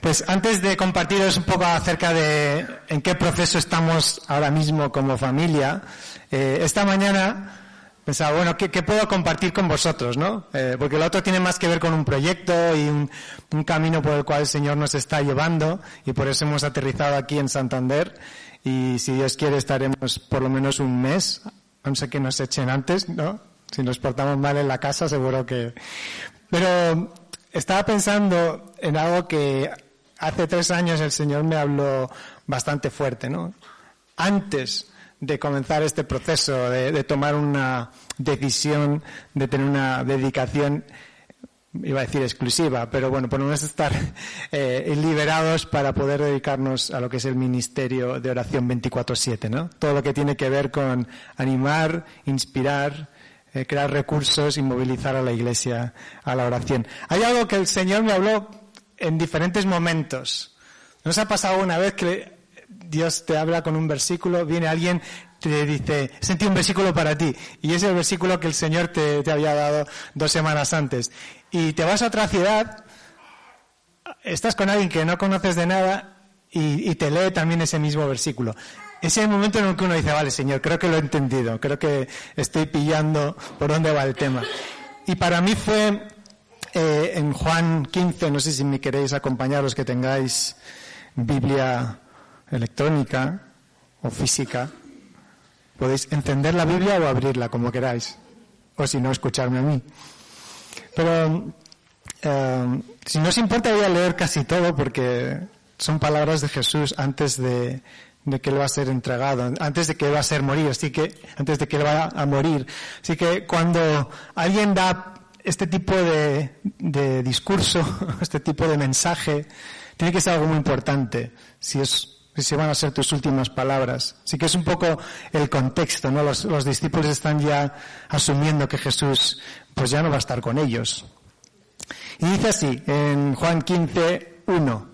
Pues antes de compartiros un poco acerca de en qué proceso estamos ahora mismo como familia, eh, esta mañana pensaba, bueno, ¿qué, puedo compartir con vosotros, no? Eh, porque lo otro tiene más que ver con un proyecto y un, camino por el cual el Señor nos está llevando y por eso hemos aterrizado aquí en Santander y si Dios quiere estaremos por lo menos un mes, no sé que nos echen antes, ¿no? Si nos portamos mal en la casa seguro que... Pero estaba pensando en algo que hace tres años el Señor me habló bastante fuerte, ¿no? Antes de comenzar este proceso, de, tomar una decisión, de tener una dedicación, iba a decir exclusiva, pero bueno, por lo estar eh, liberados para poder dedicarnos a lo que es el ministerio de oración 24/7, ¿no? Todo lo que tiene que ver con animar, inspirar, eh, crear recursos y movilizar a la iglesia a la oración. Hay algo que el Señor me habló en diferentes momentos. ¿Nos ha pasado una vez que Dios te habla con un versículo, viene alguien, te dice, sentí un versículo para ti, y es el versículo que el Señor te, había dado dos semanas antes. Y te vas a otra ciudad, estás con alguien que no conoces de nada, y te lee también ese mismo versículo. Es el momento en el que uno dice, vale, Señor, creo que lo he entendido, creo que estoy pillando por dónde va el tema. Y para mí fue eh, en Juan 15, no sé si me queréis acompañar los que tengáis Biblia electrónica o física. Podéis encender la Biblia o abrirla, como queráis. O si no, escucharme a mí. Pero eh, si no os importa, voy a leer casi todo porque son palabras de Jesús antes de, de que él va a ser entregado, antes de que va a ser morir, así que, antes de que él va a morir. Así que cuando alguien da este tipo de, de discurso, este tipo de mensaje, tiene que ser algo muy importante, si es si van a ser tus últimas palabras. Así que es un poco el contexto, ¿no? Los, los discípulos están ya asumiendo que Jesús, pues ya no va a estar con ellos. Y dice así, en Juan 15, 1.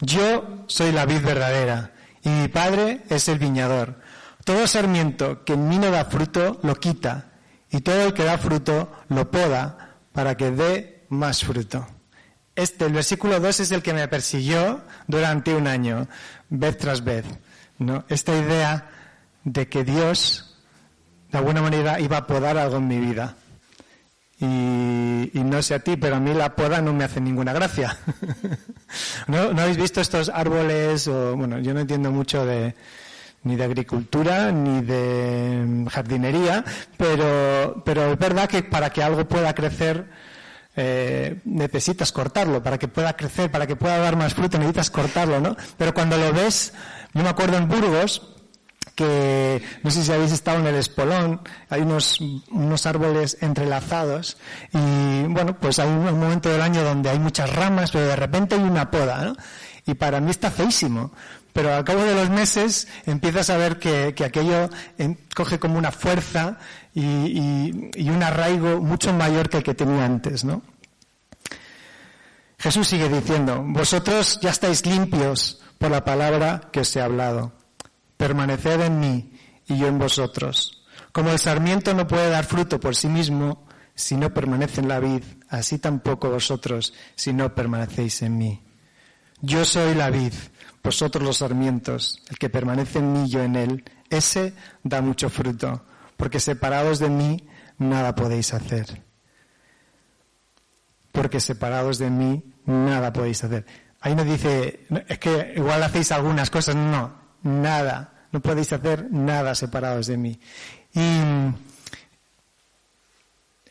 Yo soy la vid verdadera y mi padre es el viñador. Todo sarmiento que en mí no da fruto lo quita y todo el que da fruto lo poda para que dé más fruto. Este, el versículo 2 es el que me persiguió durante un año, vez tras vez. ¿no? Esta idea de que Dios, de alguna manera, iba a podar algo en mi vida. Y, no sé a ti, pero a mí la poda no me hace ninguna gracia. ¿No, ¿No habéis visto estos árboles? O, bueno, yo no entiendo mucho de, ni de agricultura, ni de jardinería, pero, pero es verdad que para que algo pueda crecer, eh, necesitas cortarlo para que pueda crecer, para que pueda dar más fruto, necesitas cortarlo, ¿no? Pero cuando lo ves, yo me acuerdo en Burgos, que no sé si habéis estado en el espolón, hay unos, unos árboles entrelazados y bueno, pues hay un momento del año donde hay muchas ramas, pero de repente hay una poda, ¿no? Y para mí está feísimo, pero al cabo de los meses empiezas a ver que, que aquello en, coge como una fuerza y, y, y, un arraigo mucho mayor que el que tenía antes, ¿no? Jesús sigue diciendo, vosotros ya estáis limpios por la palabra que os he hablado. Permaneced en mí y yo en vosotros. Como el sarmiento no puede dar fruto por sí mismo si no permanece en la vid, así tampoco vosotros si no permanecéis en mí. Yo soy la vid, vosotros los sarmientos, el que permanece en mí, yo en él, ese da mucho fruto, porque separados de mí nada podéis hacer. Porque separados de mí nada podéis hacer. Ahí nos dice, es que igual hacéis algunas cosas, no, nada, no podéis hacer nada separados de mí. Y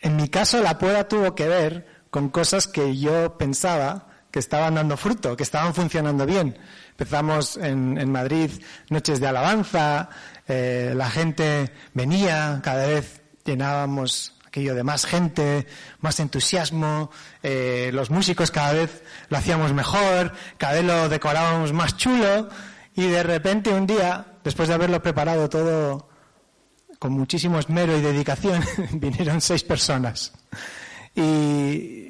en mi caso la poda tuvo que ver con cosas que yo pensaba que estaban dando fruto, que estaban funcionando bien. Empezamos en, Madrid noches de alabanza, eh, la gente venía, cada vez llenábamos aquello de más gente, más entusiasmo, eh, los músicos cada vez lo hacíamos mejor, cada vez lo decorábamos más chulo y de repente un día, después de haberlo preparado todo con muchísimo esmero y dedicación, vinieron seis personas. Y,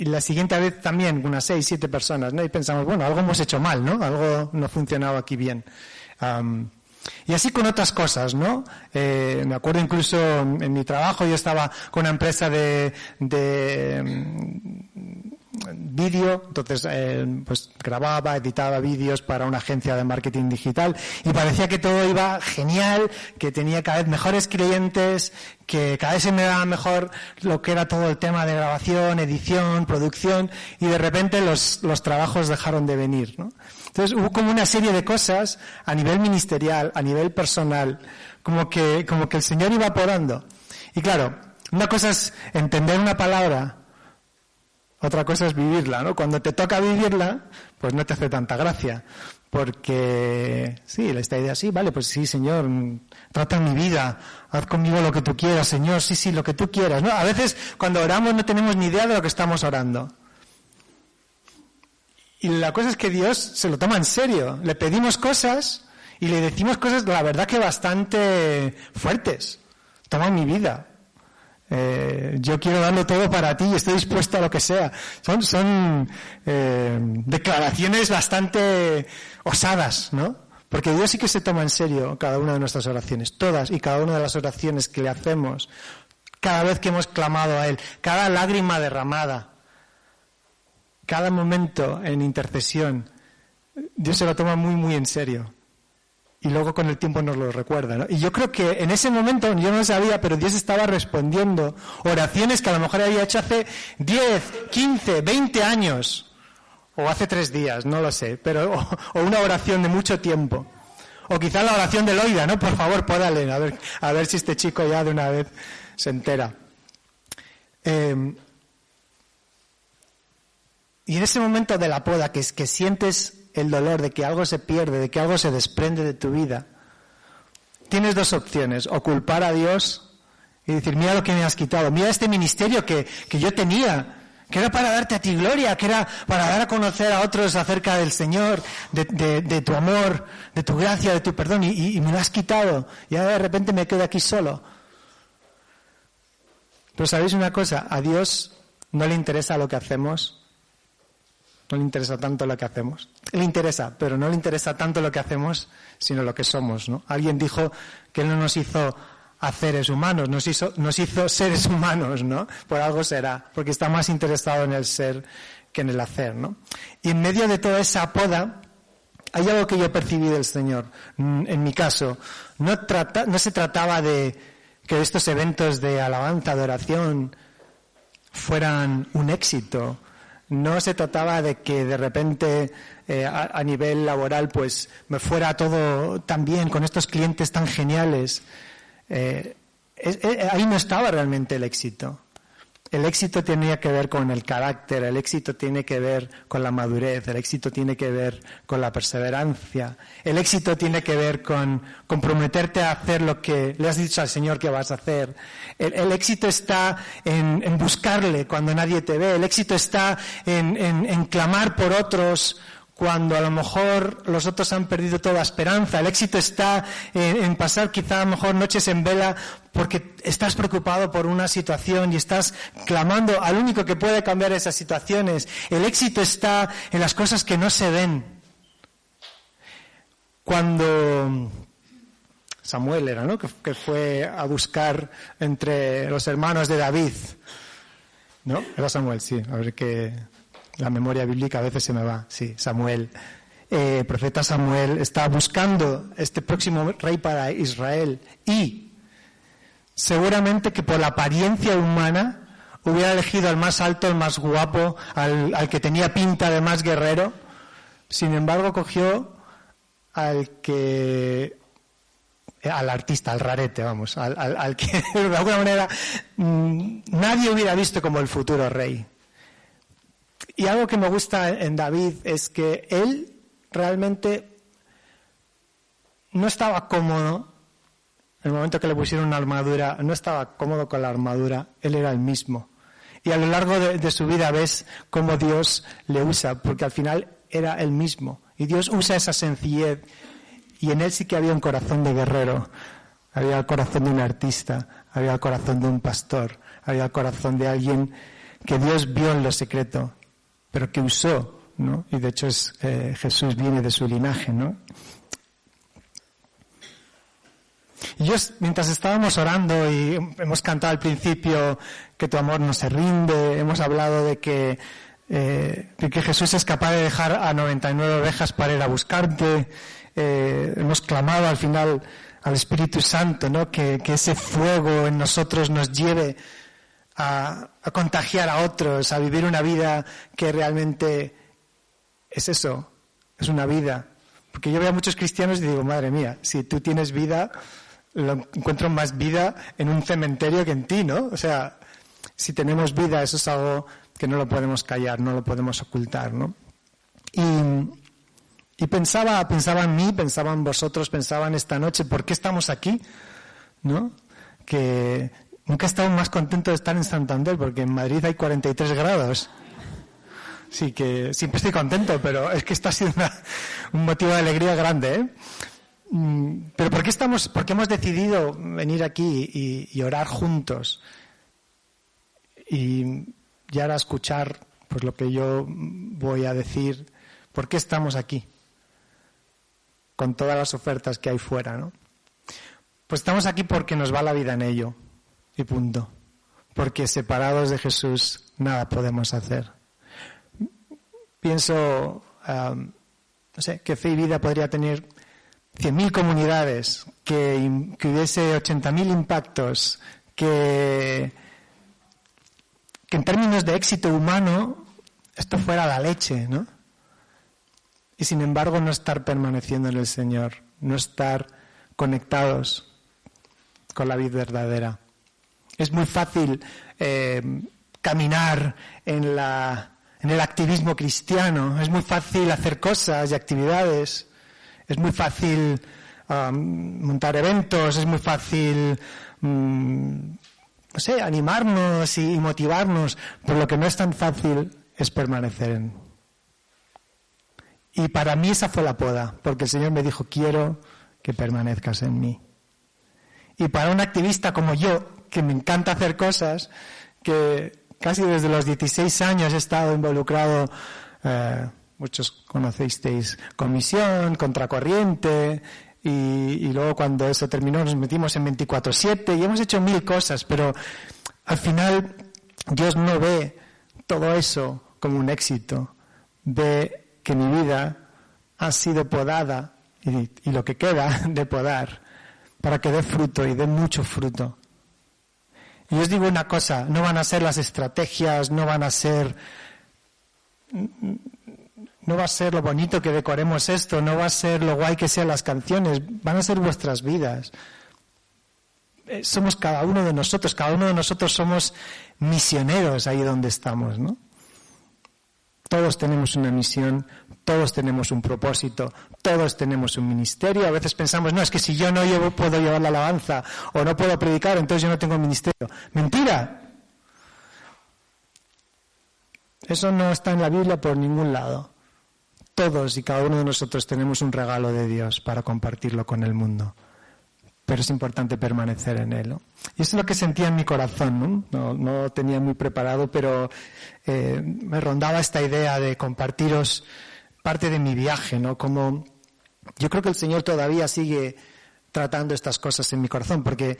la siguiente vez también unas seis, siete personas, ¿no? Y pensamos, bueno, algo hemos hecho mal, ¿no? Algo no ha funcionado aquí bien. y así con otras cosas, ¿no? Eh, me acuerdo incluso en, mi trabajo, yo estaba con una empresa de, vídeo, entonces eh, pues grababa, editaba vídeos para una agencia de marketing digital y parecía que todo iba genial, que tenía cada vez mejores clientes, que cada vez se me daba mejor lo que era todo el tema de grabación, edición, producción y de repente los, los trabajos dejaron de venir, ¿no? Entonces hubo como una serie de cosas a nivel ministerial, a nivel personal, como que, como que el Señor iba podando. Y claro, una cosa es entender una palabra otra cosa es vivirla, ¿no? Cuando te toca vivirla, pues no te hace tanta gracia. Porque, sí, esta idea, sí, vale, pues sí, Señor, trata mi vida, haz conmigo lo que tú quieras, Señor, sí, sí, lo que tú quieras, ¿no? A veces cuando oramos no tenemos ni idea de lo que estamos orando. Y la cosa es que Dios se lo toma en serio. Le pedimos cosas y le decimos cosas, la verdad que bastante fuertes. Toma mi vida, eh, yo quiero darlo todo para ti y estoy dispuesto a lo que sea. Son, eh, declaraciones bastante osadas, ¿no? Porque Dios sí que se toma en serio cada una de nuestras oraciones, todas y cada una de las oraciones que le hacemos, cada vez que hemos clamado a Él, cada lágrima derramada, cada momento en intercesión, Dios se lo toma muy, muy en serio y luego con el tiempo nos lo recuerda. ¿no? Y yo creo que en ese momento yo no sabía, pero Dios estaba respondiendo oraciones que a lo mejor había hecho hace 10, 15, 20 años, o hace tres días, no lo sé, pero o, una oración de mucho tiempo. O quizá la oración de Loida, ¿no? Por favor, pódale, a ver, a ver si este chico ya de una vez se entera. Em, y en ese momento de la poda, que, que sientes el dolor de que algo se pierde, de que algo se desprende de tu vida, tienes dos opciones, o culpar a Dios y decir, mira lo que me has quitado, mira este ministerio que, yo tenía, que era para darte a ti gloria, que era para dar a conocer a otros acerca del Señor, de, tu amor, de tu gracia, de tu perdón, y, y, me lo has quitado, y ahora de repente me quedo aquí solo. Pero sabéis una cosa, a Dios no le interesa lo que hacemos, no le interesa tanto lo que hacemos. Le interesa, pero no le interesa tanto lo que hacemos, sino lo que somos, ¿no? Alguien dijo que Él no nos hizo a seres humanos, nos hizo, nos hizo seres humanos, ¿no? Por algo será, porque está más interesado en el ser que en el hacer, ¿no? Y en medio de toda esa poda, hay algo que yo percibí del Señor. Mm, en mi caso, no, trata, no se trataba de que estos eventos de alabanza, de oración, fueran un éxito, no se trataba de que de repente eh, a, nivel laboral pues me fuera todo tan bien con estos clientes tan geniales. Eh, ahí no estaba realmente el éxito. El éxito tenía que ver con el carácter, el éxito tiene que ver con la madurez, el éxito tiene que ver con la perseverancia, el éxito tiene que ver con comprometerte a hacer lo que le has dicho al Señor que vas a hacer. El, éxito está en, buscarle cuando nadie te ve, el éxito está en clamar por otros cuando a lo mejor los otros han perdido toda esperanza. El éxito está en, pasar quizá a lo mejor noches en vela porque estás preocupado por una situación y estás clamando al único que puede cambiar esas situaciones. El éxito está en las cosas que no se ven. Cuando Samuel era, ¿no? Que, que fue a buscar entre los hermanos de David. ¿No? Era Samuel, sí. A ver que la memoria bíblica a veces se me va. Sí, Samuel. Eh, profeta Samuel está buscando este próximo rey para Israel y seguramente que por la apariencia humana hubiera elegido al más alto, al más guapo, al, al que tenía pinta de más guerrero. Sin embargo, cogió al que al artista, al rarete, vamos, al, al, que de alguna manera mmm, nadie hubiera visto como el futuro rey. Y algo que me gusta en David es que él realmente no estaba cómodo en el momento que le pusieron una armadura, no estaba cómodo con la armadura, él era el mismo. Y a lo largo de, de, su vida ves cómo Dios le usa, porque al final era el mismo. Y Dios usa esa sencillez. Y en él sí que había un corazón de guerrero, había el corazón de un artista, había el corazón de un pastor, había el corazón de alguien que Dios vio en lo secreto, pero que usó, ¿no? Y de hecho es, eh, Jesús viene de su linaje, ¿no? Y yo, mientras estábamos orando y hemos cantado al principio que tu amor no se rinde, hemos hablado de que, eh, que Jesús es capaz de dejar a 99 ovejas para ir a buscarte, eh, hemos clamado al final al Espíritu Santo, ¿no? Que, que ese fuego en nosotros nos lleve a, contagiar a otros, a vivir una vida que realmente es eso, es una vida. Porque yo veo a muchos cristianos y digo, madre mía, si tú tienes vida, lo encuentro más vida en un cementerio que en ti, ¿no? O sea, si tenemos vida, eso es algo que no lo podemos callar, no lo podemos ocultar, ¿no? Y, y pensaba, pensaba en mí, pensaba en vosotros, pensaba en esta noche, ¿por qué estamos aquí? ¿No? Que nunca he estado más contento de estar en Santander, porque en Madrid hay 43 grados. Sí, que siempre estoy contento, pero es que sido una, un motivo de alegría grande, ¿eh? Pero ¿por qué estamos, por qué hemos decidido venir aquí y, y orar juntos? Y, y ahora escuchar pues lo que yo voy a decir. ¿Por qué estamos aquí? Con todas las ofertas que hay fuera, ¿no? Pues estamos aquí porque nos va la vida en ello. Y punto. Porque separados de Jesús nada podemos hacer. Pienso, no sé, que fe y vida podría tener 100.000 comunidades, que, que hubiese 80.000 impactos, que en términos de éxito humano esto fuera la leche, ¿no? Y sin embargo no estar permaneciendo en el Señor, no estar conectados con la vida verdadera. Es muy fácil eh, caminar en, el activismo cristiano, es muy fácil hacer cosas y actividades, es muy fácil montar eventos, es muy fácil, um, no sé, animarnos y, y motivarnos, pero lo que no es tan fácil es permanecer en. Y para mí esa fue la poda, porque el Señor me dijo, quiero que permanezcas en mí. Y para un activista como yo, que me encanta hacer cosas, que casi desde los 16 años he estado involucrado, eh, muchos conocisteis Comisión, Contracorriente, y, luego cuando eso terminó nos metimos en 24-7 y hemos hecho mil cosas, pero al final Dios no ve todo eso como un éxito, ve que mi vida ha sido podada y lo que queda de podar para que dé fruto y dé mucho fruto. Y os digo una cosa, no van a ser las estrategias, no van a ser, no va a ser lo bonito que decoremos esto, no va a ser lo guay que sean las canciones, van a ser vuestras vidas. Somos cada uno de nosotros, cada uno de nosotros somos misioneros ahí donde estamos, ¿no? Todos tenemos una misión, todos tenemos un propósito, todos tenemos un ministerio. A veces pensamos, no, es que si yo no llevo, puedo llevar la alabanza o no puedo predicar, entonces yo no tengo ministerio. Mentira. Eso no está en la Biblia por ningún lado. Todos y cada uno de nosotros tenemos un regalo de Dios para compartirlo con el mundo. Pero es importante permanecer en él. Y eso es lo que sentía en mi corazón. No, no, tenía muy preparado, pero eh, me rondaba esta idea de compartiros parte de mi viaje, ¿no? Como yo creo que el Señor todavía sigue tratando estas cosas en mi corazón, porque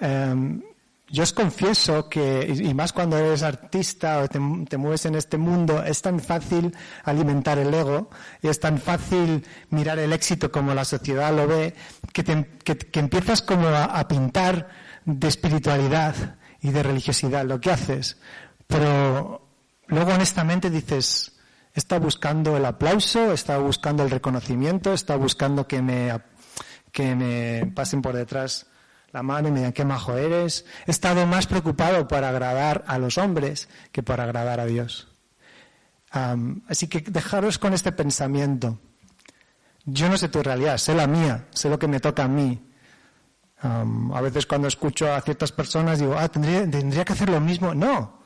em, yo os confieso que, y más cuando eres artista o te, mueves en este mundo, es tan fácil alimentar el ego y es tan fácil mirar el éxito como la sociedad lo ve, que, que, empiezas como a, pintar de espiritualidad y de religiosidad lo que haces. Pero luego honestamente dices, está buscando el aplauso, está buscando el reconocimiento, está buscando que me, que me pasen por detrás la mano y me digan qué majo eres. He estado más preocupado por agradar a los hombres que por agradar a Dios. así que dejaros con este pensamiento. Yo no sé tu realidad, sé la mía, sé lo que me toca a mí. a veces cuando escucho a ciertas personas digo, ah, ¿tendría, tendría que hacer lo mismo. No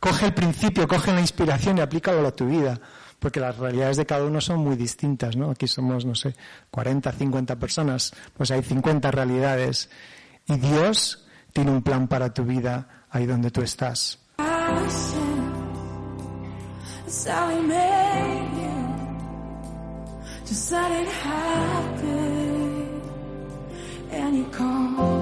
coge el principio, coge la inspiración y aplícalo a tu vida, porque las realidades de cada uno son muy distintas, ¿no? Aquí somos, no sé, 40, 50 personas, pues hay 50 realidades y Dios tiene un plan para tu vida ahí donde tú estás. And you call.